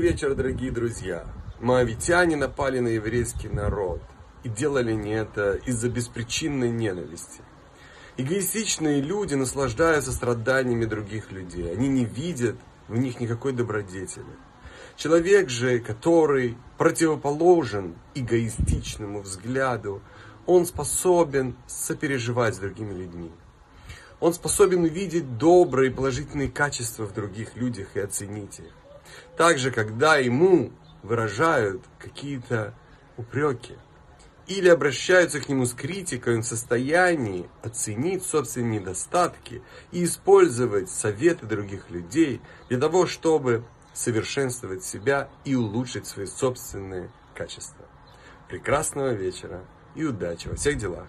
Добрый вечер, дорогие друзья. Моавитяне напали на еврейский народ. И делали они это из-за беспричинной ненависти. Эгоистичные люди наслаждаются страданиями других людей. Они не видят в них никакой добродетели. Человек же, который противоположен эгоистичному взгляду, он способен сопереживать с другими людьми. Он способен увидеть добрые и положительные качества в других людях и оценить их. Также, когда ему выражают какие-то упреки или обращаются к нему с критикой, он в состоянии оценить собственные недостатки и использовать советы других людей для того, чтобы совершенствовать себя и улучшить свои собственные качества. Прекрасного вечера и удачи во всех делах!